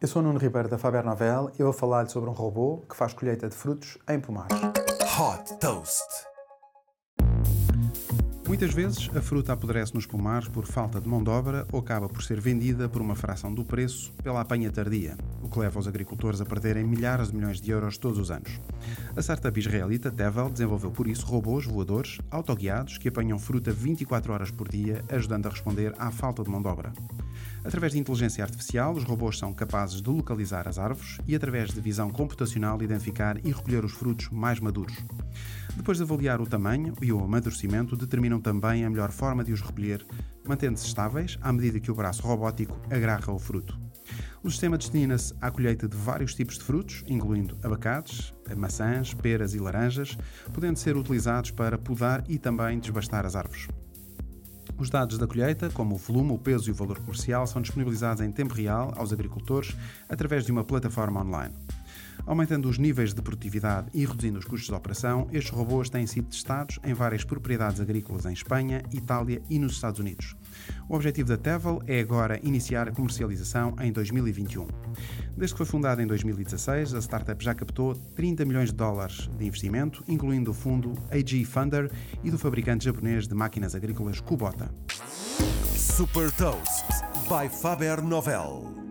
Eu sou Nuno Ribeiro da Faber Novel e vou falar-lhe sobre um robô que faz colheita de frutos em pomares. Hot Toast. Muitas vezes a fruta apodrece nos pomares por falta de mão de obra ou acaba por ser vendida por uma fração do preço pela apanha tardia, o que leva os agricultores a perderem milhares de milhões de euros todos os anos. A startup israelita Tevel desenvolveu por isso robôs voadores autoguiados que apanham fruta 24 horas por dia, ajudando a responder à falta de mão de obra. Através de inteligência artificial, os robôs são capazes de localizar as árvores e, através de visão computacional, identificar e recolher os frutos mais maduros. Depois de avaliar o tamanho e o amadurecimento, determinam também a melhor forma de os recolher, mantendo-se estáveis à medida que o braço robótico agarra o fruto. O sistema destina-se à colheita de vários tipos de frutos, incluindo abacates, maçãs, peras e laranjas, podendo ser utilizados para podar e também desbastar as árvores. Os dados da colheita, como o volume, o peso e o valor comercial, são disponibilizados em tempo real aos agricultores através de uma plataforma online. Aumentando os níveis de produtividade e reduzindo os custos de operação, estes robôs têm sido testados em várias propriedades agrícolas em Espanha, Itália e nos Estados Unidos. O objetivo da Tevel é agora iniciar a comercialização em 2021. Desde que foi fundada em 2016, a startup já captou 30 milhões de dólares de investimento, incluindo o fundo AG Funder e do fabricante japonês de máquinas agrícolas Kubota. Super Toast by Faber Novel.